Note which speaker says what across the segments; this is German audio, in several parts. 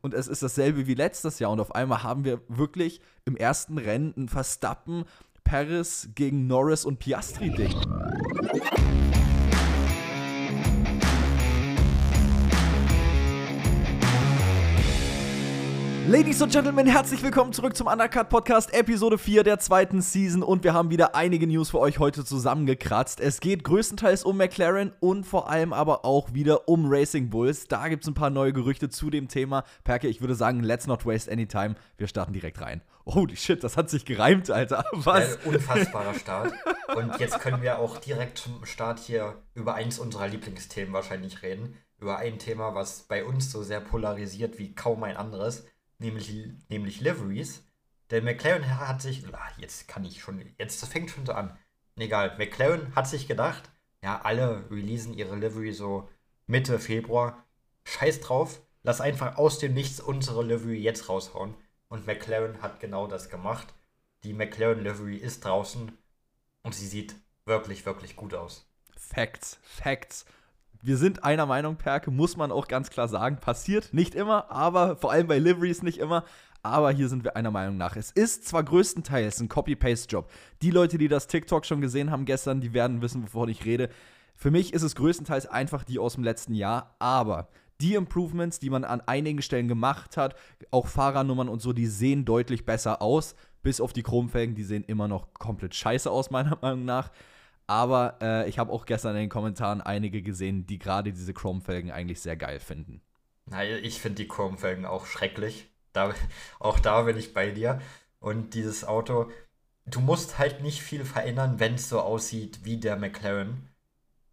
Speaker 1: und es ist dasselbe wie letztes Jahr und auf einmal haben wir wirklich im ersten Rennen ein Verstappen, Paris gegen Norris und Piastri-Ding. Ladies und Gentlemen, herzlich willkommen zurück zum Undercut Podcast, Episode 4 der zweiten Season und wir haben wieder einige News für euch heute zusammengekratzt. Es geht größtenteils um McLaren und vor allem aber auch wieder um Racing Bulls. Da gibt es ein paar neue Gerüchte zu dem Thema. Perke, ich würde sagen, let's not waste any time. Wir starten direkt rein. Holy shit, das hat sich gereimt, Alter. Was?
Speaker 2: Ein unfassbarer Start. Und jetzt können wir auch direkt zum Start hier über eins unserer Lieblingsthemen wahrscheinlich reden. Über ein Thema, was bei uns so sehr polarisiert wie kaum ein anderes nämlich, nämlich Liveries. Der McLaren hat sich, ach, jetzt kann ich schon, jetzt fängt schon so an. Egal, McLaren hat sich gedacht, ja, alle releasen ihre Livery so Mitte Februar. Scheiß drauf, lass einfach aus dem Nichts unsere Livery jetzt raushauen. Und McLaren hat genau das gemacht. Die McLaren Livery ist draußen und sie sieht wirklich, wirklich gut aus.
Speaker 1: Facts, Facts wir sind einer Meinung, Perke, muss man auch ganz klar sagen. Passiert nicht immer, aber vor allem bei Liveries nicht immer. Aber hier sind wir einer Meinung nach. Es ist zwar größtenteils ein Copy-Paste-Job. Die Leute, die das TikTok schon gesehen haben gestern, die werden wissen, wovon ich rede. Für mich ist es größtenteils einfach die aus dem letzten Jahr. Aber die Improvements, die man an einigen Stellen gemacht hat, auch Fahrernummern und so, die sehen deutlich besser aus. Bis auf die Chromfelgen, die sehen immer noch komplett scheiße aus, meiner Meinung nach. Aber äh, ich habe auch gestern in den Kommentaren einige gesehen, die gerade diese Chrome-Felgen eigentlich sehr geil finden.
Speaker 2: Naja, ich finde die Chrome-Felgen auch schrecklich. Da, auch da bin ich bei dir. Und dieses Auto, du musst halt nicht viel verändern, wenn es so aussieht wie der McLaren.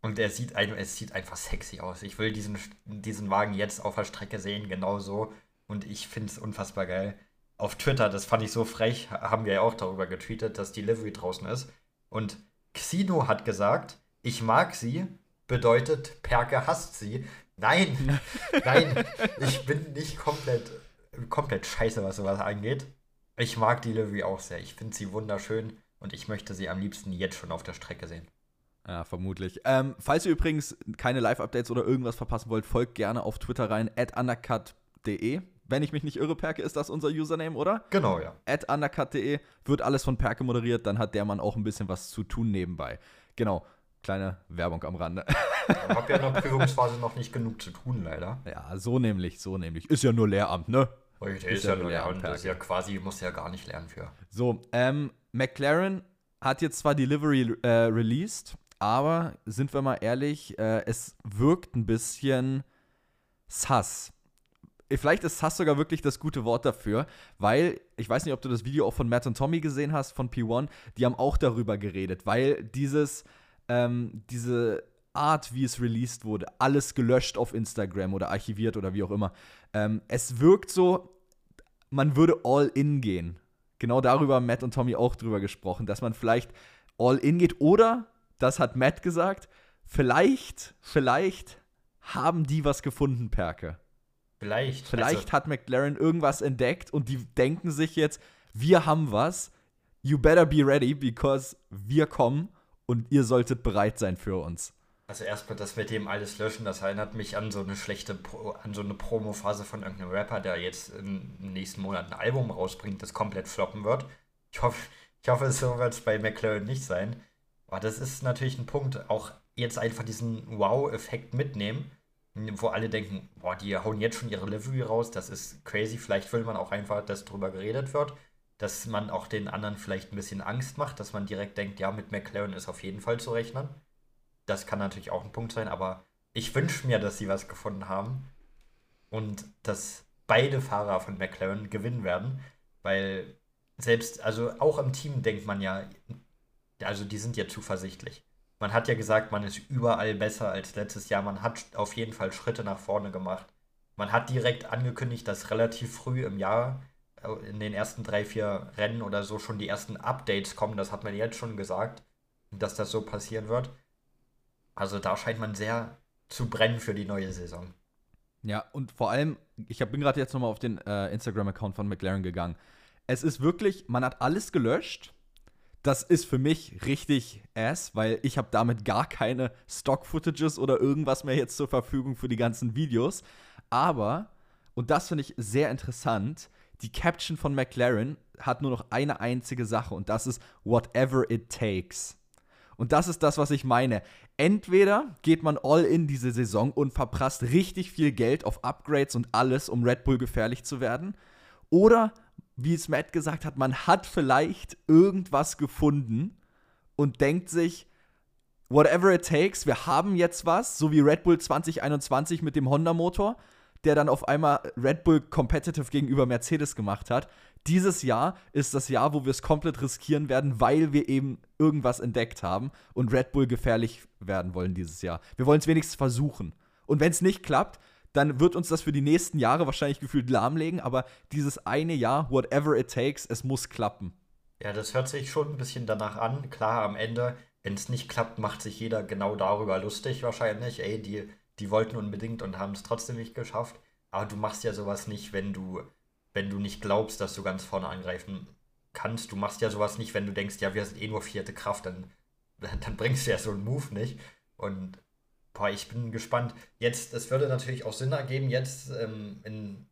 Speaker 2: Und er sieht, es sieht einfach sexy aus. Ich will diesen, diesen Wagen jetzt auf der Strecke sehen, genauso. Und ich finde es unfassbar geil. Auf Twitter, das fand ich so frech, haben wir ja auch darüber getweetet, dass die Livery draußen ist. Und Xino hat gesagt, ich mag sie, bedeutet Perke hasst sie. Nein, nein, ich bin nicht komplett, komplett scheiße, was sowas angeht. Ich mag die Livery auch sehr. Ich finde sie wunderschön und ich möchte sie am liebsten jetzt schon auf der Strecke sehen.
Speaker 1: Ja, vermutlich. Ähm, falls ihr übrigens keine Live-Updates oder irgendwas verpassen wollt, folgt gerne auf Twitter rein, at undercut.de wenn ich mich nicht irre, Perke, ist das unser Username, oder?
Speaker 2: Genau, ja.
Speaker 1: At undercut.de wird alles von Perke moderiert, dann hat der Mann auch ein bisschen was zu tun nebenbei. Genau, kleine Werbung am Rande.
Speaker 2: Ich habe ja in der Prüfungsphase noch nicht genug zu tun, leider.
Speaker 1: Ja, so nämlich, so nämlich. Ist ja nur Lehramt, ne?
Speaker 2: Richtig, ist, ist ja, nur Lehramt. Das ist ja quasi, muss ja gar nicht lernen für.
Speaker 1: So, ähm, McLaren hat jetzt zwar Delivery äh, released, aber sind wir mal ehrlich, äh, es wirkt ein bisschen sass vielleicht ist Sass sogar wirklich das gute Wort dafür, weil ich weiß nicht, ob du das Video auch von Matt und Tommy gesehen hast, von P1, die haben auch darüber geredet, weil dieses, ähm, diese Art, wie es released wurde, alles gelöscht auf Instagram oder archiviert oder wie auch immer, ähm, es wirkt so, man würde all in gehen. Genau darüber haben Matt und Tommy auch drüber gesprochen, dass man vielleicht all in geht oder, das hat Matt gesagt, vielleicht, vielleicht haben die was gefunden, Perke.
Speaker 2: Vielleicht.
Speaker 1: Vielleicht also, hat McLaren irgendwas entdeckt und die denken sich jetzt, wir haben was. You better be ready, because wir kommen und ihr solltet bereit sein für uns.
Speaker 2: Also erstmal das mit dem alles löschen, das erinnert mich an so eine schlechte, Pro, an so eine Promo-Phase von irgendeinem Rapper, der jetzt im nächsten Monat ein Album rausbringt, das komplett floppen wird. Ich hoffe, ich hoffe, so wird es bei McLaren nicht sein. Aber das ist natürlich ein Punkt, auch jetzt einfach diesen Wow-Effekt mitnehmen wo alle denken, boah, die hauen jetzt schon ihre Livery raus, das ist crazy. Vielleicht will man auch einfach, dass drüber geredet wird, dass man auch den anderen vielleicht ein bisschen Angst macht, dass man direkt denkt, ja, mit McLaren ist auf jeden Fall zu rechnen. Das kann natürlich auch ein Punkt sein, aber ich wünsche mir, dass sie was gefunden haben und dass beide Fahrer von McLaren gewinnen werden, weil selbst, also auch im Team denkt man ja, also die sind ja zuversichtlich man hat ja gesagt, man ist überall besser als letztes Jahr. Man hat auf jeden Fall Schritte nach vorne gemacht. Man hat direkt angekündigt, dass relativ früh im Jahr, äh, in den ersten drei, vier Rennen oder so, schon die ersten Updates kommen. Das hat man jetzt schon gesagt, dass das so passieren wird. Also da scheint man sehr zu brennen für die neue Saison.
Speaker 1: Ja, und vor allem, ich bin gerade jetzt nochmal auf den äh, Instagram-Account von McLaren gegangen. Es ist wirklich, man hat alles gelöscht das ist für mich richtig ass, weil ich habe damit gar keine Stock-Footages oder irgendwas mehr jetzt zur Verfügung für die ganzen Videos. Aber, Und das finde ich sehr interessant. Die Caption von McLaren hat nur noch eine einzige Sache und das ist whatever it takes. Und das ist das, was ich meine. Entweder geht man all in diese Saison und verprasst richtig viel Geld auf Upgrades und alles, um Red Bull gefährlich zu werden. Oder, wie es Matt gesagt hat, man hat vielleicht irgendwas gefunden und denkt sich, whatever it takes, wir haben jetzt was, so wie Red Bull 2021 mit dem Honda-Motor, der dann auf einmal Red Bull competitive gegenüber Mercedes gemacht hat. Dieses Jahr ist das Jahr, wo wir es komplett riskieren werden, weil wir eben irgendwas entdeckt haben und Red Bull gefährlich werden wollen dieses Jahr. Wir wollen es wenigstens versuchen. Und wenn es nicht klappt, dann wird uns das für die nächsten Jahre wahrscheinlich gefühlt lahmlegen, aber dieses eine Jahr, whatever it takes, es muss klappen.
Speaker 2: Ja, das hört sich schon ein bisschen danach an. Klar, am Ende, wenn es nicht klappt, macht sich jeder genau darüber lustig wahrscheinlich. Ey, die, die wollten unbedingt und haben es trotzdem nicht geschafft. Aber du machst ja sowas nicht, wenn du, wenn du nicht glaubst, dass du ganz vorne angreifen kannst. Du machst ja sowas nicht, wenn du denkst, ja, wir sind eh nur vierte Kraft, dann, dann bringst du ja so einen Move nicht. Und boah, ich bin gespannt. Jetzt, es würde natürlich auch Sinn ergeben, jetzt ähm, in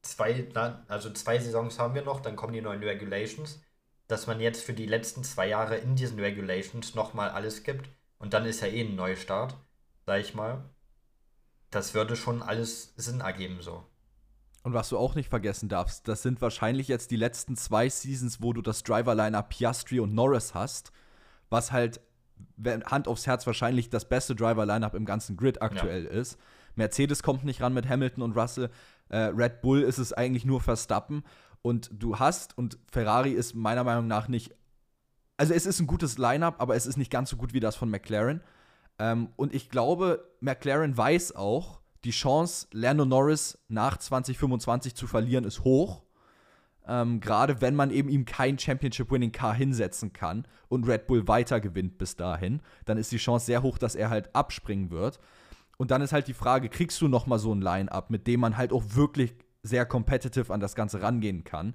Speaker 2: zwei, also zwei Saisons haben wir noch, dann kommen die neuen Regulations, dass man jetzt für die letzten zwei Jahre in diesen Regulations nochmal alles gibt. Und dann ist ja eh ein Neustart, sag ich mal. Das würde schon alles Sinn ergeben so.
Speaker 1: Und was du auch nicht vergessen darfst, das sind wahrscheinlich jetzt die letzten zwei Seasons, wo du das Driver-Liner Piastri und Norris hast, was halt Hand aufs Herz wahrscheinlich das beste Driver-Lineup im ganzen Grid aktuell ja. ist. Mercedes kommt nicht ran mit Hamilton und Russell. Äh, Red Bull ist es eigentlich nur Verstappen. Und du hast, und Ferrari ist meiner Meinung nach nicht. Also, es ist ein gutes Lineup, aber es ist nicht ganz so gut wie das von McLaren. Ähm, und ich glaube, McLaren weiß auch, die Chance, Lando Norris nach 2025 zu verlieren, ist hoch. Ähm, Gerade wenn man eben ihm kein Championship-Winning-Car hinsetzen kann und Red Bull weiter gewinnt bis dahin, dann ist die Chance sehr hoch, dass er halt abspringen wird. Und dann ist halt die Frage, kriegst du noch mal so ein Line-Up, mit dem man halt auch wirklich sehr competitive an das Ganze rangehen kann?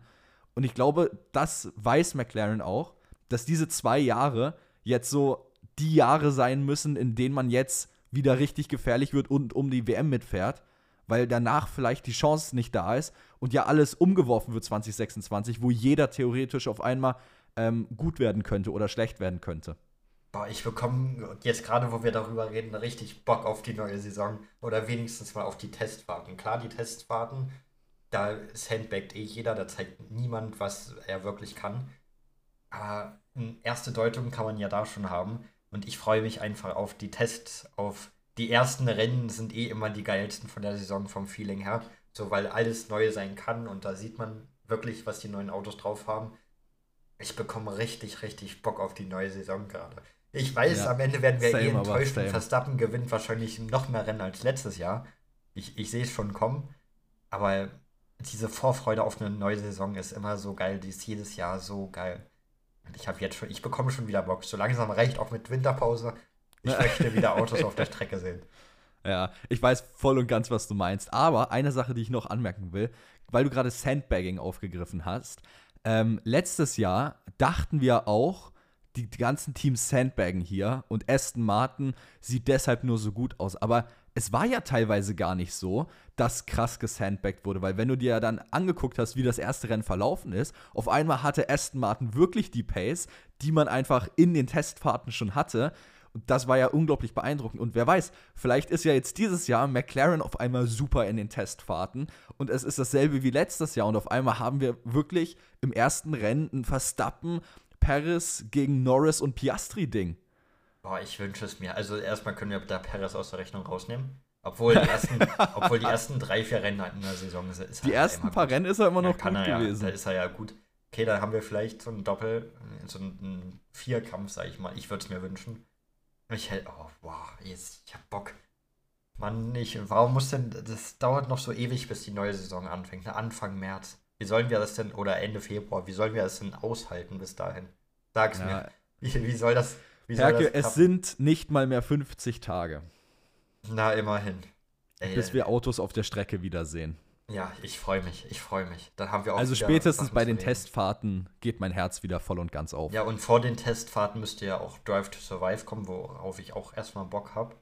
Speaker 1: Und ich glaube, das weiß McLaren auch, dass diese zwei Jahre jetzt so die Jahre sein müssen, in denen man jetzt wieder richtig gefährlich wird und um die WM mitfährt weil danach vielleicht die Chance nicht da ist und ja alles umgeworfen wird 2026, wo jeder theoretisch auf einmal ähm, gut werden könnte oder schlecht werden könnte.
Speaker 2: Boah, ich bekomme jetzt gerade, wo wir darüber reden, richtig Bock auf die neue Saison oder wenigstens mal auf die Testfahrten. Klar, die Testfahrten, da sandbaggt eh jeder, da zeigt niemand, was er wirklich kann. Aber eine erste Deutung kann man ja da schon haben. Und ich freue mich einfach auf die Tests, auf die ersten Rennen sind eh immer die geilsten von der Saison vom Feeling her. So, weil alles neu sein kann und da sieht man wirklich, was die neuen Autos drauf haben. Ich bekomme richtig, richtig Bock auf die neue Saison gerade. Ich weiß, ja, am Ende werden wir eh enttäuscht und Verstappen gewinnt wahrscheinlich noch mehr Rennen als letztes Jahr. Ich, ich sehe es schon kommen. Aber diese Vorfreude auf eine neue Saison ist immer so geil. Die ist jedes Jahr so geil. Und ich habe jetzt schon, ich bekomme schon wieder Bock. So langsam reicht auch mit Winterpause. Ich möchte wieder Autos auf der Strecke sehen.
Speaker 1: Ja, ich weiß voll und ganz, was du meinst. Aber eine Sache, die ich noch anmerken will, weil du gerade Sandbagging aufgegriffen hast. Ähm, letztes Jahr dachten wir auch, die, die ganzen Teams sandbaggen hier und Aston Martin sieht deshalb nur so gut aus. Aber es war ja teilweise gar nicht so, dass krass gesandbagged wurde, weil wenn du dir ja dann angeguckt hast, wie das erste Rennen verlaufen ist, auf einmal hatte Aston Martin wirklich die Pace, die man einfach in den Testfahrten schon hatte. Und das war ja unglaublich beeindruckend. Und wer weiß, vielleicht ist ja jetzt dieses Jahr McLaren auf einmal super in den Testfahrten und es ist dasselbe wie letztes Jahr. Und auf einmal haben wir wirklich im ersten Rennen ein Verstappen, Paris gegen Norris und Piastri-Ding.
Speaker 2: Boah, ich wünsche es mir. Also erstmal können wir da Paris aus der Rechnung rausnehmen. Obwohl die ersten, obwohl die ersten drei, vier Rennen in der Saison ist, ist
Speaker 1: Die halt ersten paar gut. Rennen ist er immer noch
Speaker 2: ja, gut ja, gewesen. Da ist er ja gut. Okay, da haben wir vielleicht so ein Doppel, so einen Vierkampf, sag ich mal. Ich würde es mir wünschen. Ich hätte, oh, wow, jetzt, ich hab Bock. Mann, nicht. Warum muss denn, das dauert noch so ewig, bis die neue Saison anfängt, ne? Anfang März. Wie sollen wir das denn, oder Ende Februar, wie sollen wir das denn aushalten bis dahin? Sag's ja. mir. Wie, wie soll das, wie
Speaker 1: Herke, es sind nicht mal mehr 50 Tage.
Speaker 2: Na, immerhin.
Speaker 1: Ey, bis wir Autos auf der Strecke wiedersehen.
Speaker 2: Ja, ich freue mich, ich freue mich. Dann haben wir auch
Speaker 1: Also spätestens bei den Testfahrten geht mein Herz wieder voll und ganz auf.
Speaker 2: Ja, und vor den Testfahrten müsste ja auch Drive to Survive kommen, worauf ich auch erstmal Bock habe.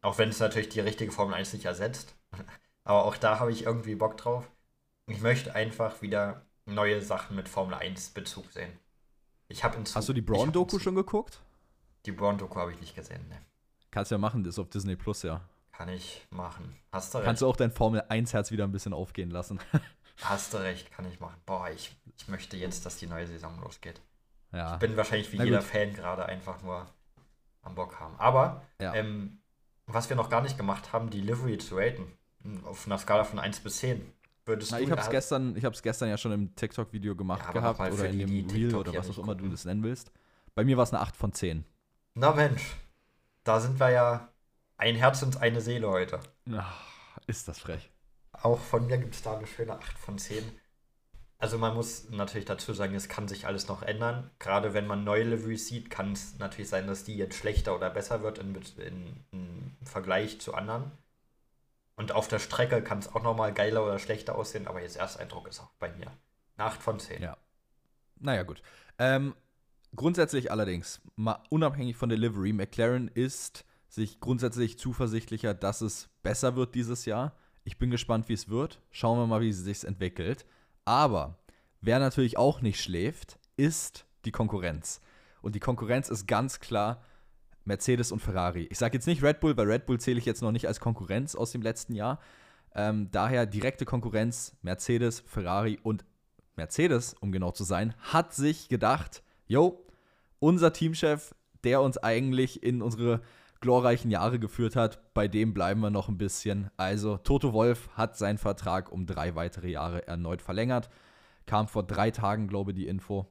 Speaker 2: Auch wenn es natürlich die richtige Formel 1 nicht ersetzt. Aber auch da habe ich irgendwie Bock drauf. Ich möchte einfach wieder neue Sachen mit Formel 1 Bezug sehen. Ich habe
Speaker 1: Hast du die Braun-Doku schon geguckt?
Speaker 2: Die Braun-Doku habe ich nicht gesehen, ne.
Speaker 1: Kannst ja machen, das ist auf Disney Plus, ja.
Speaker 2: Kann ich machen. Hast du recht.
Speaker 1: Kannst du auch dein Formel 1-Herz wieder ein bisschen aufgehen lassen.
Speaker 2: Hast du recht, kann ich machen. Boah, ich, ich möchte jetzt, dass die neue Saison losgeht.
Speaker 1: Ja.
Speaker 2: Ich bin wahrscheinlich wie jeder Fan gerade einfach nur am Bock haben. Aber
Speaker 1: ja.
Speaker 2: ähm, was wir noch gar nicht gemacht haben, die Livery zu raten. Auf einer Skala von 1 bis 10.
Speaker 1: Würdest Na, ich habe es gestern, gestern ja schon im TikTok-Video gemacht ja, gehabt oder in dem Reel oder was auch immer du das nennen willst. Bei mir war es eine 8 von 10.
Speaker 2: Na Mensch, da sind wir ja ein Herz und eine Seele heute.
Speaker 1: Ach, ist das frech.
Speaker 2: Auch von mir gibt es da eine schöne 8 von 10. Also man muss natürlich dazu sagen, es kann sich alles noch ändern. Gerade wenn man neue Liveries sieht, kann es natürlich sein, dass die jetzt schlechter oder besser wird in, in, in Vergleich zu anderen. Und auf der Strecke kann es auch nochmal geiler oder schlechter aussehen, aber jetzt Ersteindruck ist auch bei mir. Eine 8 von 10.
Speaker 1: Ja. Naja, gut. Ähm, grundsätzlich allerdings, mal unabhängig von der Livery, McLaren ist sich grundsätzlich zuversichtlicher, dass es besser wird dieses Jahr. Ich bin gespannt, wie es wird. Schauen wir mal, wie es sich entwickelt. Aber wer natürlich auch nicht schläft, ist die Konkurrenz. Und die Konkurrenz ist ganz klar Mercedes und Ferrari. Ich sage jetzt nicht Red Bull, weil Red Bull zähle ich jetzt noch nicht als Konkurrenz aus dem letzten Jahr. Ähm, daher direkte Konkurrenz Mercedes, Ferrari und Mercedes, um genau zu sein, hat sich gedacht, yo, unser Teamchef, der uns eigentlich in unsere glorreichen Jahre geführt hat, bei dem bleiben wir noch ein bisschen. Also Toto Wolf hat seinen Vertrag um drei weitere Jahre erneut verlängert. Kam vor drei Tagen, glaube ich, die Info.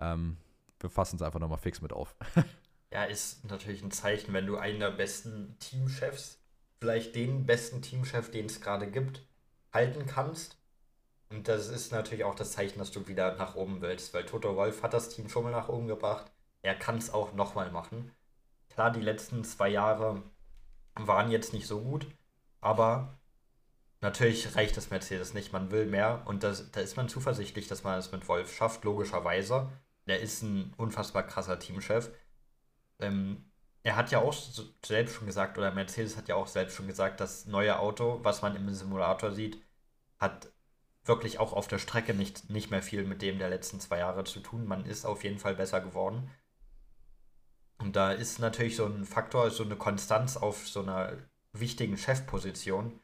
Speaker 1: Ähm, wir fassen es einfach nochmal fix mit auf.
Speaker 2: ja, ist natürlich ein Zeichen, wenn du einen der besten Teamchefs, vielleicht den besten Teamchef, den es gerade gibt, halten kannst. Und das ist natürlich auch das Zeichen, dass du wieder nach oben willst, weil Toto Wolf hat das Team schon mal nach oben gebracht. Er kann es auch nochmal machen. Klar, die letzten zwei Jahre waren jetzt nicht so gut, aber natürlich reicht das Mercedes nicht. Man will mehr und das, da ist man zuversichtlich, dass man es mit Wolf schafft, logischerweise. Der ist ein unfassbar krasser Teamchef. Ähm, er hat ja auch selbst schon gesagt, oder Mercedes hat ja auch selbst schon gesagt, das neue Auto, was man im Simulator sieht, hat wirklich auch auf der Strecke nicht, nicht mehr viel mit dem der letzten zwei Jahre zu tun. Man ist auf jeden Fall besser geworden. Und da ist natürlich so ein Faktor, so eine Konstanz auf so einer wichtigen Chefposition,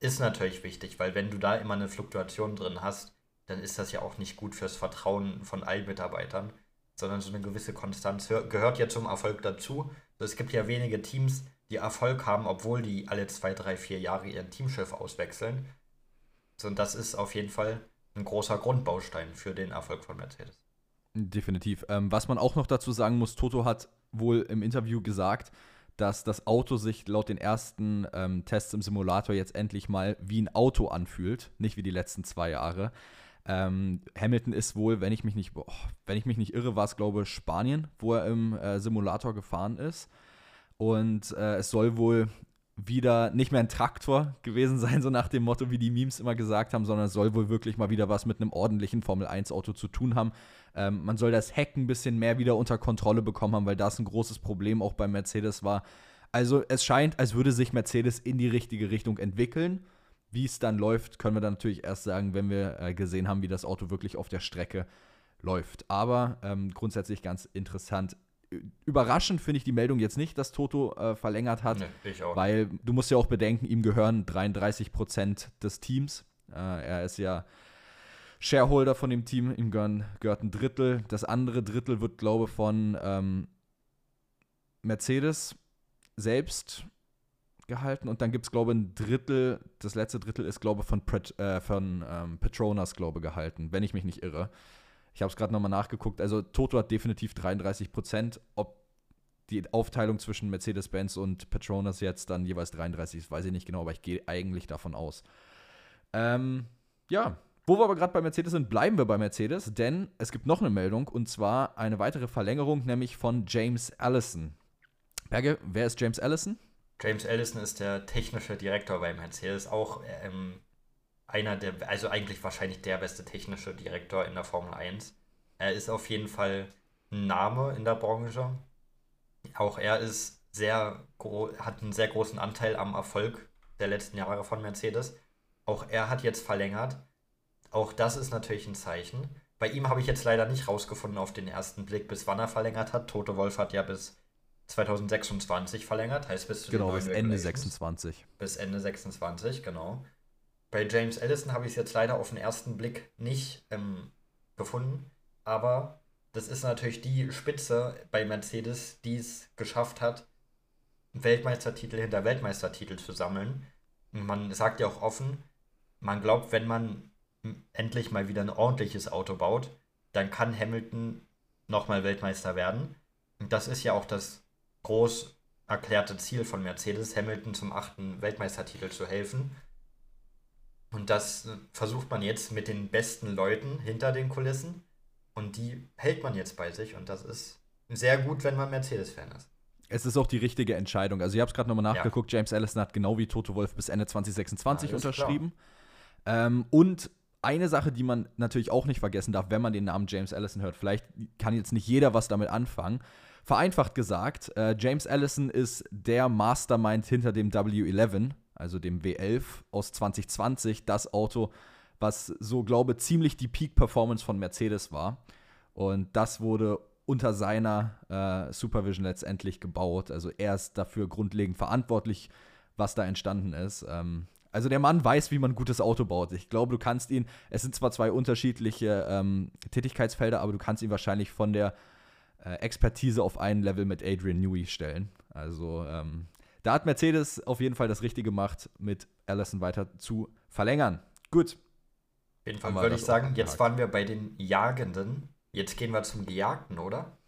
Speaker 2: ist natürlich wichtig, weil wenn du da immer eine Fluktuation drin hast, dann ist das ja auch nicht gut fürs Vertrauen von allen Mitarbeitern, sondern so eine gewisse Konstanz gehört ja zum Erfolg dazu. Es gibt ja wenige Teams, die Erfolg haben, obwohl die alle zwei, drei, vier Jahre ihren Teamchef auswechseln. Und das ist auf jeden Fall ein großer Grundbaustein für den Erfolg von Mercedes.
Speaker 1: Definitiv. Ähm, was man auch noch dazu sagen muss, Toto hat wohl im Interview gesagt, dass das Auto sich laut den ersten ähm, Tests im Simulator jetzt endlich mal wie ein Auto anfühlt, nicht wie die letzten zwei Jahre. Ähm, Hamilton ist wohl, wenn ich mich nicht, boah, wenn ich mich nicht irre, war es glaube Spanien, wo er im äh, Simulator gefahren ist. Und äh, es soll wohl wieder nicht mehr ein Traktor gewesen sein, so nach dem Motto, wie die Memes immer gesagt haben, sondern es soll wohl wirklich mal wieder was mit einem ordentlichen Formel-1-Auto zu tun haben. Ähm, man soll das Heck ein bisschen mehr wieder unter Kontrolle bekommen haben, weil das ein großes Problem auch bei Mercedes war. Also es scheint, als würde sich Mercedes in die richtige Richtung entwickeln. Wie es dann läuft, können wir dann natürlich erst sagen, wenn wir äh, gesehen haben, wie das Auto wirklich auf der Strecke läuft. Aber ähm, grundsätzlich ganz interessant überraschend finde ich die Meldung jetzt nicht, dass Toto äh, verlängert hat. Nee. Weil du musst ja auch bedenken, ihm gehören 33 Prozent des Teams. Äh, er ist ja Shareholder von dem Team, ihm gehören, gehört ein Drittel. Das andere Drittel wird, glaube ich, von ähm, Mercedes selbst gehalten und dann gibt es, glaube ich, ein Drittel, das letzte Drittel ist, glaube ich, von, Pret, äh, von ähm, Petronas, glaube ich, gehalten, wenn ich mich nicht irre. Ich habe es gerade nochmal nachgeguckt. Also Toto hat definitiv 33 Prozent. Ob die Aufteilung zwischen Mercedes-Benz und Petronas jetzt dann jeweils 33 ist, weiß ich nicht genau, aber ich gehe eigentlich davon aus. Ähm, ja, wo wir aber gerade bei Mercedes sind, bleiben wir bei Mercedes, denn es gibt noch eine Meldung und zwar eine weitere Verlängerung, nämlich von James Allison. Berge, wer ist James Allison?
Speaker 2: James Allison ist der technische Direktor bei Mercedes, auch ähm, einer der, also eigentlich wahrscheinlich der beste technische Direktor in der Formel 1. Er ist auf jeden Fall ein Name in der Branche. Auch er ist sehr hat einen sehr großen Anteil am Erfolg der letzten Jahre von Mercedes. Auch er hat jetzt verlängert. Auch das ist natürlich ein Zeichen. Bei ihm habe ich jetzt leider nicht rausgefunden auf den ersten Blick, bis wann er verlängert hat. Tote Wolf hat ja bis 2026 verlängert, heißt bis
Speaker 1: zu Genau, bis Ende 26.
Speaker 2: Bis Ende 26, genau. Bei James Allison habe ich es jetzt leider auf den ersten Blick nicht ähm, gefunden, aber das ist natürlich die Spitze bei Mercedes, die es geschafft hat, Weltmeistertitel hinter Weltmeistertitel zu sammeln. Und man sagt ja auch offen, man glaubt, wenn man endlich mal wieder ein ordentliches Auto baut, dann kann Hamilton nochmal Weltmeister werden. Und das ist ja auch das groß erklärte Ziel von Mercedes, Hamilton zum achten Weltmeistertitel zu helfen. Und das äh, versucht man jetzt mit den besten Leuten hinter den Kulissen. Und die hält man jetzt bei sich. Und das ist sehr gut, wenn man Mercedes-Fan ist.
Speaker 1: Es ist auch die richtige Entscheidung. Also, ich habe es gerade nochmal nachgeguckt. Ja. James Allison hat genau wie Toto Wolf bis Ende 2026 ja, unterschrieben. Ähm, und eine Sache, die man natürlich auch nicht vergessen darf, wenn man den Namen James Allison hört, vielleicht kann jetzt nicht jeder was damit anfangen. Vereinfacht gesagt, äh, James Allison ist der Mastermind hinter dem W11, also dem W11 aus 2020, das Auto, was so glaube ziemlich die Peak-Performance von Mercedes war. Und das wurde unter seiner äh, Supervision letztendlich gebaut. Also er ist dafür grundlegend verantwortlich, was da entstanden ist. Ähm, also der Mann weiß, wie man ein gutes Auto baut. Ich glaube, du kannst ihn, es sind zwar zwei unterschiedliche ähm, Tätigkeitsfelder, aber du kannst ihn wahrscheinlich von der äh, Expertise auf ein Level mit Adrian Newey stellen. Also ähm, da hat Mercedes auf jeden Fall das Richtige gemacht, mit Allison weiter zu verlängern. Gut.
Speaker 2: Auf jeden Fall würde ich sagen, jetzt waren wir bei den Jagenden. Jetzt gehen wir zum Gejagten, oder?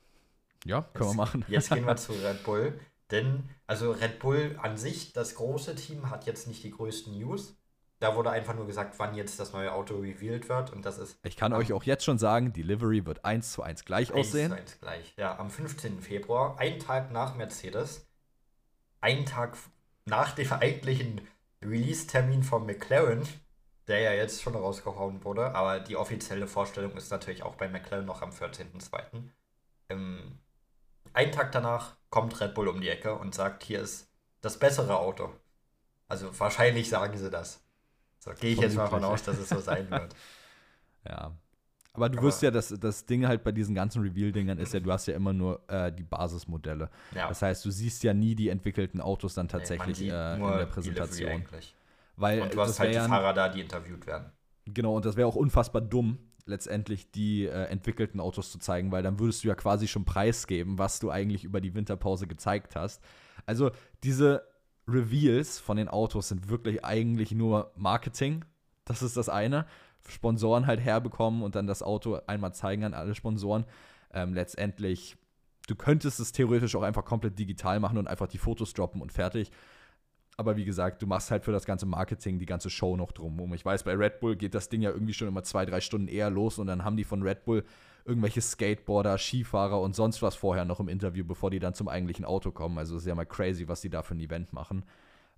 Speaker 1: Ja, können
Speaker 2: jetzt,
Speaker 1: wir machen.
Speaker 2: Jetzt gehen wir zu Red Bull. Denn, also Red Bull an sich, das große Team, hat jetzt nicht die größten News. Da wurde einfach nur gesagt, wann jetzt das neue Auto revealed wird und das ist.
Speaker 1: Ich kann euch auch jetzt schon sagen, die Livery wird 1 zu 1 gleich 1 aussehen. 1 zu 1
Speaker 2: gleich. Ja, am 15. Februar, einen Tag nach Mercedes, einen Tag nach dem eigentlichen Release-Termin von McLaren, der ja jetzt schon rausgehauen wurde, aber die offizielle Vorstellung ist natürlich auch bei McLaren noch am 14.02. Ähm, einen Tag danach kommt Red Bull um die Ecke und sagt, hier ist das bessere Auto. Also wahrscheinlich sagen sie das. So gehe ich jetzt mal davon aus, dass es so sein wird.
Speaker 1: ja. Aber du Aber wirst ja, das, das Ding halt bei diesen ganzen Reveal-Dingern ist ja, du hast ja immer nur äh, die Basismodelle. Ja. Das heißt, du siehst ja nie die entwickelten Autos dann tatsächlich nee, äh, in der Präsentation.
Speaker 2: Weil und du hast halt die Fahrer da, die interviewt werden.
Speaker 1: Genau, und das wäre auch unfassbar dumm, letztendlich die äh, entwickelten Autos zu zeigen, weil dann würdest du ja quasi schon preisgeben, was du eigentlich über die Winterpause gezeigt hast. Also diese Reveals von den Autos sind wirklich eigentlich nur Marketing. Das ist das eine. Sponsoren halt herbekommen und dann das Auto einmal zeigen an alle Sponsoren. Ähm, letztendlich, du könntest es theoretisch auch einfach komplett digital machen und einfach die Fotos droppen und fertig. Aber wie gesagt, du machst halt für das ganze Marketing die ganze Show noch drumherum. Ich weiß, bei Red Bull geht das Ding ja irgendwie schon immer zwei, drei Stunden eher los und dann haben die von Red Bull irgendwelche Skateboarder, Skifahrer und sonst was vorher noch im Interview, bevor die dann zum eigentlichen Auto kommen. Also ist ja mal crazy, was die da für ein Event machen.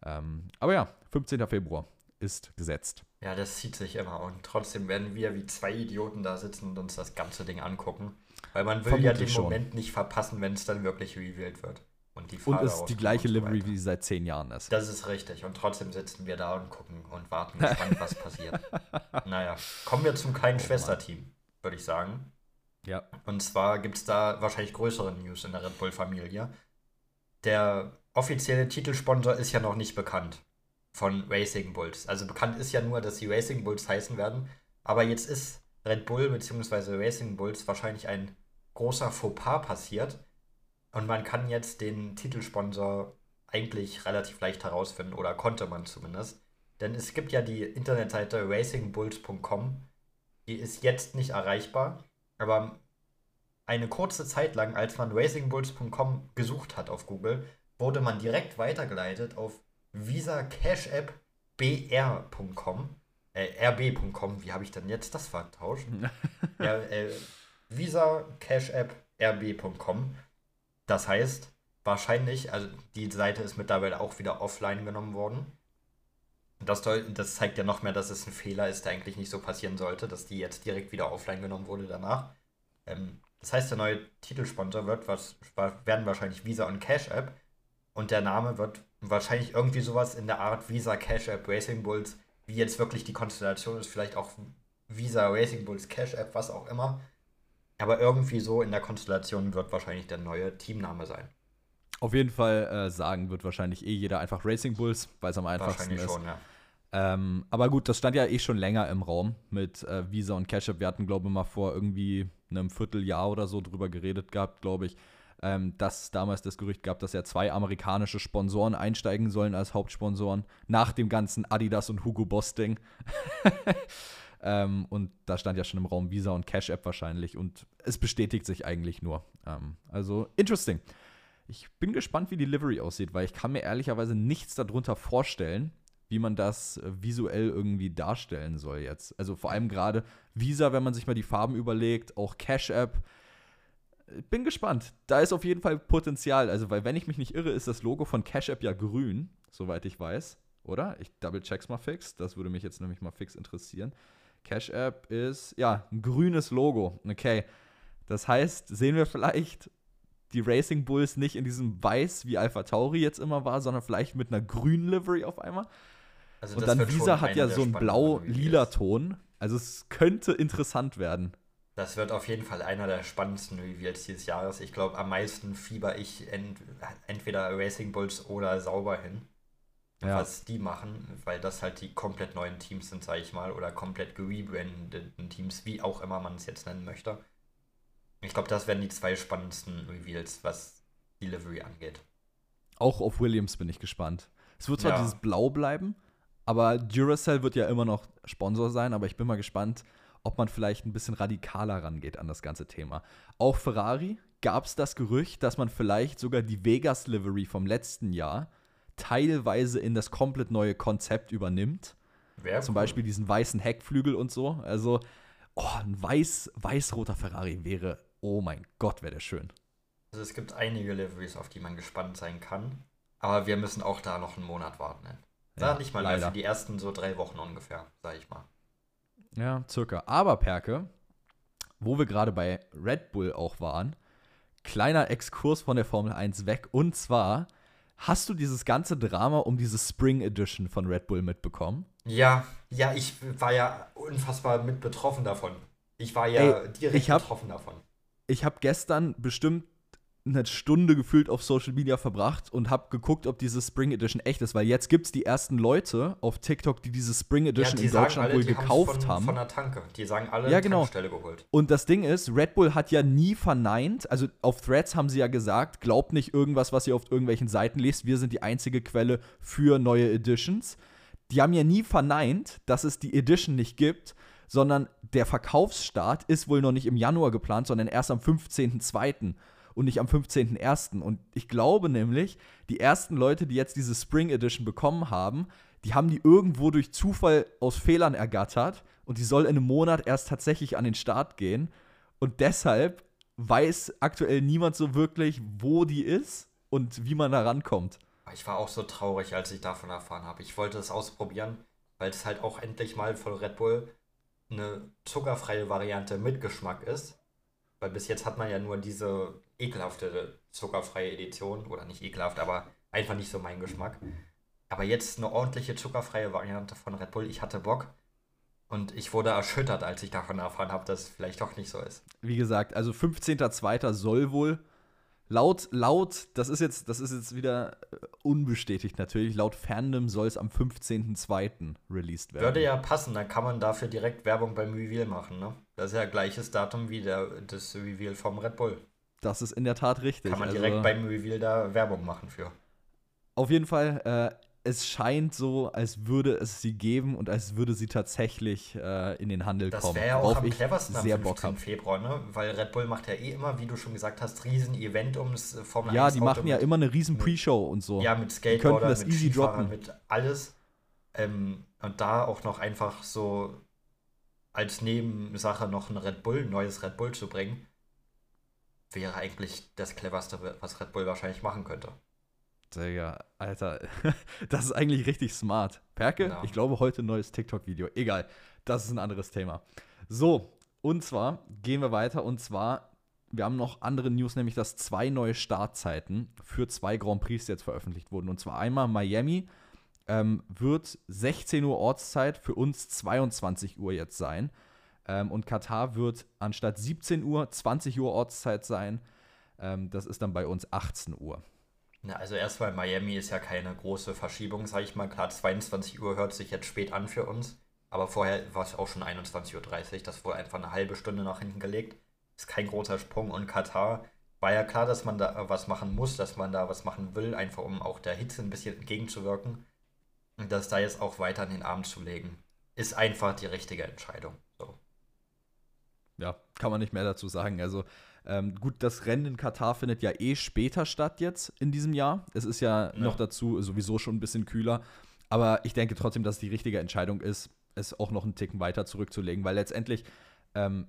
Speaker 1: Ähm, aber ja, 15. Februar ist gesetzt.
Speaker 2: Ja, das zieht sich immer und trotzdem werden wir wie zwei Idioten da sitzen und uns das ganze Ding angucken. Weil man will Vermutlich ja den schon. Moment nicht verpassen, wenn es dann wirklich revealed wird.
Speaker 1: Und, die und es die gleiche Livery wie seit zehn Jahren ist.
Speaker 2: Das ist richtig. Und trotzdem sitzen wir da und gucken und warten gespannt, was passiert. Naja, kommen wir zum kleinen oh, Schwesterteam, würde ich sagen.
Speaker 1: Ja.
Speaker 2: Und zwar gibt es da wahrscheinlich größere News in der Red Bull-Familie. Der offizielle Titelsponsor ist ja noch nicht bekannt von Racing Bulls. Also bekannt ist ja nur, dass sie Racing Bulls heißen werden. Aber jetzt ist Red Bull bzw. Racing Bulls wahrscheinlich ein großer Fauxpas passiert. Und man kann jetzt den Titelsponsor eigentlich relativ leicht herausfinden oder konnte man zumindest. Denn es gibt ja die Internetseite racingbulls.com. Die ist jetzt nicht erreichbar. Aber eine kurze Zeit lang, als man racingbulls.com gesucht hat auf Google, wurde man direkt weitergeleitet auf Visa Cash App br.com. Äh, rb.com, wie habe ich denn jetzt das vertauscht? ja, äh, Visa Cash App rb.com. Das heißt, wahrscheinlich, also die Seite ist mittlerweile auch wieder offline genommen worden. Das, das zeigt ja noch mehr, dass es ein Fehler ist, der eigentlich nicht so passieren sollte, dass die jetzt direkt wieder offline genommen wurde danach. Ähm, das heißt, der neue Titelsponsor wird was, werden wahrscheinlich Visa und Cash App. Und der Name wird wahrscheinlich irgendwie sowas in der Art Visa Cash App Racing Bulls wie jetzt wirklich die Konstellation ist, vielleicht auch Visa, Racing Bulls, Cash App, was auch immer. Aber irgendwie so in der Konstellation wird wahrscheinlich der neue Teamname sein.
Speaker 1: Auf jeden Fall äh, sagen wird wahrscheinlich eh jeder einfach Racing Bulls, weil es am einfachsten wahrscheinlich ist. Schon, ja. Ähm, aber gut, das stand ja eh schon länger im Raum mit äh, Visa und Cash App. Wir hatten, glaube ich, mal vor irgendwie einem Vierteljahr oder so drüber geredet gehabt, glaube ich, ähm, dass damals das Gerücht gab, dass ja zwei amerikanische Sponsoren einsteigen sollen als Hauptsponsoren nach dem ganzen Adidas und Hugo Boss Ding. ähm, und da stand ja schon im Raum Visa und Cash App wahrscheinlich und es bestätigt sich eigentlich nur. Ähm, also interesting. Ich bin gespannt, wie die Livery aussieht, weil ich kann mir ehrlicherweise nichts darunter vorstellen, wie man das äh, visuell irgendwie darstellen soll jetzt. Also vor allem gerade Visa, wenn man sich mal die Farben überlegt, auch Cash App. Bin gespannt. Da ist auf jeden Fall Potenzial. Also, weil, wenn ich mich nicht irre, ist das Logo von Cash App ja grün, soweit ich weiß. Oder? Ich double check's mal fix. Das würde mich jetzt nämlich mal fix interessieren. Cash App ist, ja, ein grünes Logo. Okay. Das heißt, sehen wir vielleicht die Racing Bulls nicht in diesem Weiß, wie Alpha Tauri jetzt immer war, sondern vielleicht mit einer grünen Livery auf einmal. Also und dann Visa hat ja so einen blau-lila Ton. Also es könnte interessant werden.
Speaker 2: Das wird auf jeden Fall einer der spannendsten Reveals dieses Jahres. Ich glaube, am meisten fieber ich ent entweder Racing Bulls oder Sauber hin. Ja. Was die machen, weil das halt die komplett neuen Teams sind, sage ich mal, oder komplett gerebrandeten Teams, wie auch immer man es jetzt nennen möchte. Ich glaube, das werden die zwei spannendsten Reveals, was Delivery angeht.
Speaker 1: Auch auf Williams bin ich gespannt. Es wird zwar ja. dieses Blau bleiben, aber Duracell wird ja immer noch Sponsor sein, aber ich bin mal gespannt, ob man vielleicht ein bisschen radikaler rangeht an das ganze Thema. Auch Ferrari gab es das Gerücht, dass man vielleicht sogar die Vegas Livery vom letzten Jahr teilweise in das komplett neue Konzept übernimmt. Wär Zum cool. Beispiel diesen weißen Heckflügel und so. Also, oh, ein weiß, weiß-roter Ferrari wäre, oh mein Gott, wäre der schön.
Speaker 2: Also es gibt einige Liveries, auf die man gespannt sein kann. Aber wir müssen auch da noch einen Monat warten. Ne? Ja, nicht mal leider. für die ersten so drei Wochen ungefähr, sag ich mal.
Speaker 1: Ja, circa. Aber Perke, wo wir gerade bei Red Bull auch waren, kleiner Exkurs von der Formel 1 weg. Und zwar, hast du dieses ganze Drama um diese Spring Edition von Red Bull mitbekommen?
Speaker 2: Ja, ja, ich war ja unfassbar mit betroffen davon. Ich war ja Ey, direkt hab, betroffen davon.
Speaker 1: Ich habe gestern bestimmt eine Stunde gefühlt auf Social Media verbracht und habe geguckt, ob diese Spring Edition echt ist, weil jetzt gibt es die ersten Leute auf TikTok, die diese Spring Edition ja, in Deutschland alle, wohl gekauft
Speaker 2: von,
Speaker 1: haben.
Speaker 2: Von der Tanke. Die sagen alle
Speaker 1: ja, genau. Tankstelle geholt. Und das Ding ist, Red Bull hat ja nie verneint, also auf Threads haben sie ja gesagt, glaubt nicht irgendwas, was ihr auf irgendwelchen Seiten lest, wir sind die einzige Quelle für neue Editions. Die haben ja nie verneint, dass es die Edition nicht gibt, sondern der Verkaufsstart ist wohl noch nicht im Januar geplant, sondern erst am 15.02 und nicht am 15.01. Und ich glaube nämlich, die ersten Leute, die jetzt diese Spring Edition bekommen haben, die haben die irgendwo durch Zufall aus Fehlern ergattert und die soll in einem Monat erst tatsächlich an den Start gehen. Und deshalb weiß aktuell niemand so wirklich, wo die ist und wie man da rankommt.
Speaker 2: Ich war auch so traurig, als ich davon erfahren habe. Ich wollte es ausprobieren, weil es halt auch endlich mal von Red Bull eine zuckerfreie Variante mit Geschmack ist. Weil bis jetzt hat man ja nur diese ekelhafte zuckerfreie Edition. Oder nicht ekelhaft, aber einfach nicht so mein Geschmack. Aber jetzt eine ordentliche zuckerfreie Variante von Red Bull. Ich hatte Bock. Und ich wurde erschüttert, als ich davon erfahren habe, dass es vielleicht doch nicht so ist.
Speaker 1: Wie gesagt, also 15.02. soll wohl Laut, laut, das ist jetzt, das ist jetzt wieder äh, unbestätigt natürlich. Laut Fandom soll es am 15.02. released werden.
Speaker 2: Würde ja passen, dann kann man dafür direkt Werbung beim Reveal machen, ne? Das ist ja gleiches Datum wie der, das Reveal vom Red Bull.
Speaker 1: Das ist in der Tat richtig.
Speaker 2: Kann man direkt also, beim Reveal da Werbung machen für.
Speaker 1: Auf jeden Fall, äh, es scheint so, als würde es sie geben und als würde sie tatsächlich äh, in den Handel
Speaker 2: das
Speaker 1: kommen.
Speaker 2: Das wäre ja auch am cleversten am 15. Februar, ne? Weil Red Bull macht ja eh immer, wie du schon gesagt hast, riesen Event ums
Speaker 1: Formel Ja, die machen ja immer eine riesen Pre-Show und so.
Speaker 2: Ja, mit Skateboarder, das mit easy droppen. mit alles. Ähm, und da auch noch einfach so als Nebensache noch ein Red Bull, ein neues Red Bull zu bringen, wäre eigentlich das cleverste, was Red Bull wahrscheinlich machen könnte.
Speaker 1: Digga, Alter, das ist eigentlich richtig smart. Perke, ja. ich glaube heute ein neues TikTok-Video. Egal, das ist ein anderes Thema. So, und zwar gehen wir weiter und zwar, wir haben noch andere News, nämlich dass zwei neue Startzeiten für zwei Grand Prix jetzt veröffentlicht wurden. Und zwar einmal Miami ähm, wird 16 Uhr Ortszeit für uns 22 Uhr jetzt sein. Ähm, und Katar wird anstatt 17 Uhr 20 Uhr Ortszeit sein. Ähm, das ist dann bei uns 18 Uhr.
Speaker 2: Na, also erstmal Miami ist ja keine große Verschiebung, sag ich mal. Klar, 22 Uhr hört sich jetzt spät an für uns. Aber vorher war es auch schon 21.30 Uhr. Das wurde einfach eine halbe Stunde nach hinten gelegt. Ist kein großer Sprung. Und Katar war ja klar, dass man da was machen muss, dass man da was machen will, einfach um auch der Hitze ein bisschen entgegenzuwirken. Und das da jetzt auch weiter in den Abend zu legen, ist einfach die richtige Entscheidung.
Speaker 1: Ja, kann man nicht mehr dazu sagen. Also ähm, gut, das Rennen in Katar findet ja eh später statt jetzt in diesem Jahr. Es ist ja, ja. noch dazu sowieso schon ein bisschen kühler. Aber ich denke trotzdem, dass es die richtige Entscheidung ist, es auch noch einen Ticken weiter zurückzulegen, weil letztendlich ähm,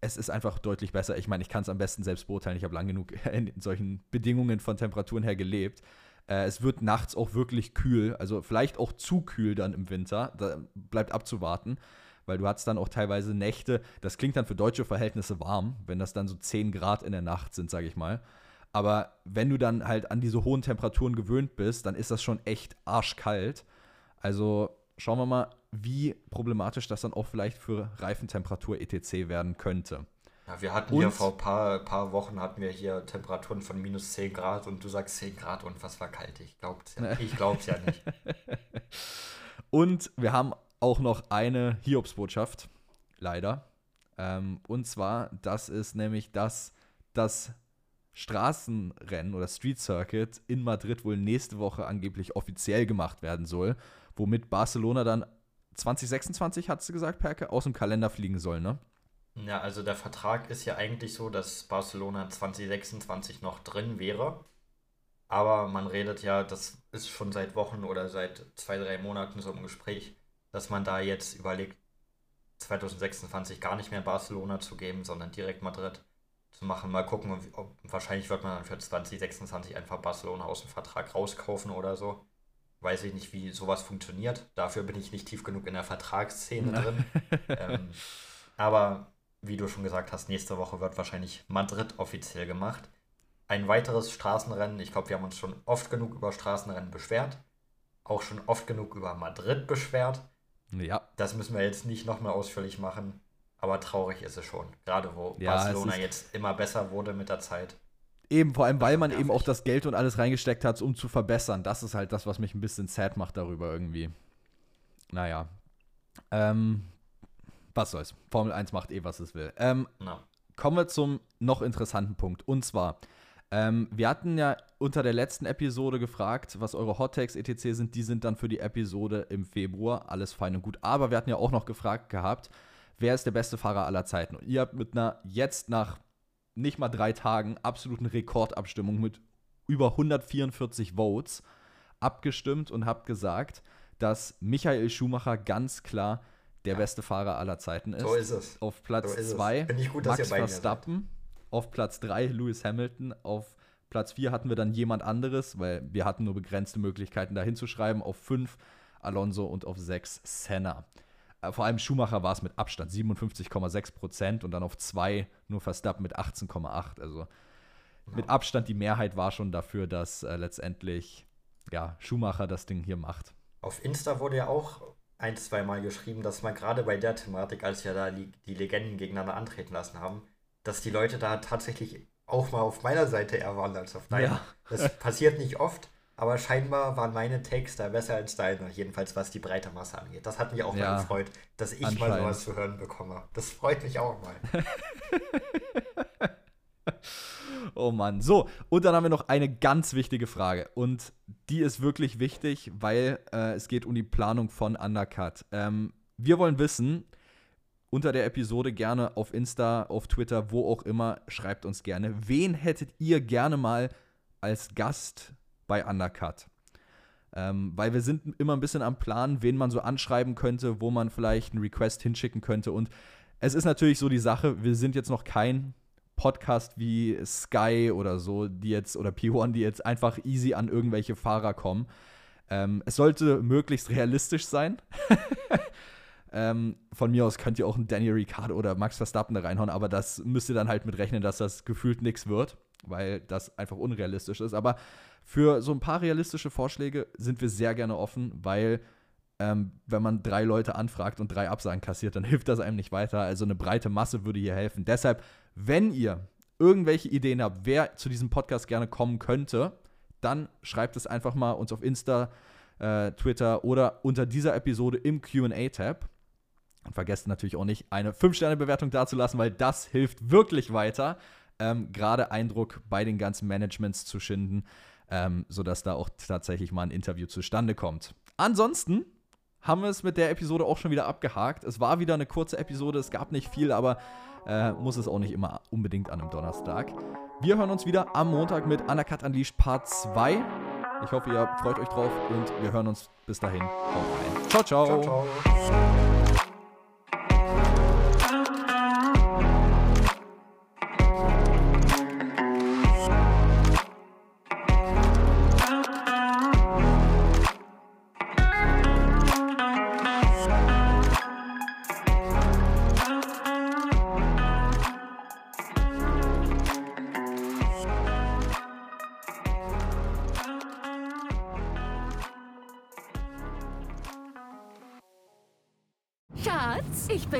Speaker 1: es ist einfach deutlich besser. Ich meine, ich kann es am besten selbst beurteilen. Ich habe lang genug in solchen Bedingungen von Temperaturen her gelebt. Äh, es wird nachts auch wirklich kühl, also vielleicht auch zu kühl dann im Winter. Da bleibt abzuwarten, weil du hast dann auch teilweise Nächte, das klingt dann für deutsche Verhältnisse warm, wenn das dann so 10 Grad in der Nacht sind, sage ich mal. Aber wenn du dann halt an diese hohen Temperaturen gewöhnt bist, dann ist das schon echt arschkalt. Also schauen wir mal, wie problematisch das dann auch vielleicht für Reifentemperatur etc. werden könnte.
Speaker 2: Ja, wir hatten und, ja vor ein paar, paar Wochen hatten wir hier Temperaturen von minus 10 Grad und du sagst 10 Grad und was war kalt. Ich glaub's ja, ich glaub's ja nicht.
Speaker 1: und wir haben auch noch eine Hiobsbotschaft, leider. Ähm, und zwar, das ist nämlich, dass das Straßenrennen oder Street Circuit in Madrid wohl nächste Woche angeblich offiziell gemacht werden soll, womit Barcelona dann 2026, hat sie gesagt, Perke, aus dem Kalender fliegen soll, ne?
Speaker 2: Ja, also der Vertrag ist ja eigentlich so, dass Barcelona 2026 noch drin wäre. Aber man redet ja, das ist schon seit Wochen oder seit zwei, drei Monaten so im Gespräch, dass man da jetzt überlegt, 2026 gar nicht mehr Barcelona zu geben, sondern direkt Madrid zu machen. Mal gucken, ob, wahrscheinlich wird man dann für 2026 einfach Barcelona aus dem Vertrag rauskaufen oder so. Weiß ich nicht, wie sowas funktioniert. Dafür bin ich nicht tief genug in der Vertragsszene drin. ähm, aber wie du schon gesagt hast, nächste Woche wird wahrscheinlich Madrid offiziell gemacht. Ein weiteres Straßenrennen, ich glaube, wir haben uns schon oft genug über Straßenrennen beschwert, auch schon oft genug über Madrid beschwert.
Speaker 1: Ja.
Speaker 2: Das müssen wir jetzt nicht nochmal ausführlich machen, aber traurig ist es schon. Gerade wo ja, Barcelona jetzt immer besser wurde mit der Zeit.
Speaker 1: Eben, vor allem, weil man eben auch das Geld und alles reingesteckt hat, um zu verbessern. Das ist halt das, was mich ein bisschen sad macht darüber irgendwie. Naja. Ähm, was soll's. Formel 1 macht eh, was es will. Ähm, no. Kommen wir zum noch interessanten Punkt. Und zwar, ähm, wir hatten ja unter der letzten Episode gefragt, was eure Hottakes etc. sind. Die sind dann für die Episode im Februar. Alles fein und gut. Aber wir hatten ja auch noch gefragt gehabt, wer ist der beste Fahrer aller Zeiten? Und ihr habt mit einer jetzt nach nicht mal drei Tagen absoluten Rekordabstimmung mit über 144 Votes abgestimmt und habt gesagt, dass Michael Schumacher ganz klar der beste Fahrer aller Zeiten ist.
Speaker 2: So ist es.
Speaker 1: Auf Platz 2 so Max Verstappen. Auf Platz 3 Lewis Hamilton. Auf Platz 4 hatten wir dann jemand anderes, weil wir hatten nur begrenzte Möglichkeiten da hinzuschreiben. Auf 5 Alonso und auf 6 Senna. Äh, vor allem Schumacher war es mit Abstand 57,6 Prozent und dann auf 2 nur Verstappen mit 18,8. Also ja. mit Abstand die Mehrheit war schon dafür, dass äh, letztendlich ja, Schumacher das Ding hier macht.
Speaker 2: Auf Insta wurde ja auch ein, zwei Mal geschrieben, dass man gerade bei der Thematik, als wir da die Legenden gegeneinander antreten lassen haben, dass die Leute da tatsächlich auch mal auf meiner Seite eher waren als auf deiner. Ja. Das passiert nicht oft, aber scheinbar waren meine Takes da besser als deine, jedenfalls was die breite Masse angeht. Das hat mich auch ja, mal gefreut, dass ich mal sowas zu hören bekomme. Das freut mich auch mal.
Speaker 1: Oh Mann. So, und dann haben wir noch eine ganz wichtige Frage. Und die ist wirklich wichtig, weil äh, es geht um die Planung von Undercut. Ähm, wir wollen wissen, unter der Episode gerne auf Insta, auf Twitter, wo auch immer, schreibt uns gerne, wen hättet ihr gerne mal als Gast bei Undercut? Ähm, weil wir sind immer ein bisschen am Plan, wen man so anschreiben könnte, wo man vielleicht einen Request hinschicken könnte. Und es ist natürlich so die Sache, wir sind jetzt noch kein Podcast wie Sky oder so, die jetzt, oder P1, die jetzt einfach easy an irgendwelche Fahrer kommen. Ähm, es sollte möglichst realistisch sein. ähm, von mir aus könnt ihr auch einen Daniel Ricciardo oder Max Verstappen da reinhauen, aber das müsst ihr dann halt mit rechnen, dass das gefühlt nichts wird. weil das einfach unrealistisch ist. Aber für so ein paar realistische Vorschläge sind wir sehr gerne offen, weil ähm, wenn man drei Leute anfragt und drei Absagen kassiert, dann hilft das einem nicht weiter. Also eine breite Masse würde hier helfen. Deshalb, wenn ihr irgendwelche Ideen habt, wer zu diesem Podcast gerne kommen könnte, dann schreibt es einfach mal uns auf Insta, äh, Twitter oder unter dieser Episode im QA-Tab. Und vergesst natürlich auch nicht, eine 5-Sterne-Bewertung dazulassen, weil das hilft wirklich weiter, ähm, gerade Eindruck bei den ganzen Managements zu schinden, ähm, sodass da auch tatsächlich mal ein Interview zustande kommt. Ansonsten haben wir es mit der Episode auch schon wieder abgehakt. Es war wieder eine kurze Episode, es gab nicht viel, aber äh, muss es auch nicht immer unbedingt an einem Donnerstag. Wir hören uns wieder am Montag mit Anakat Unleashed Part 2. Ich hoffe, ihr freut euch drauf und wir hören uns bis dahin. Rein. ciao. ciao, ciao.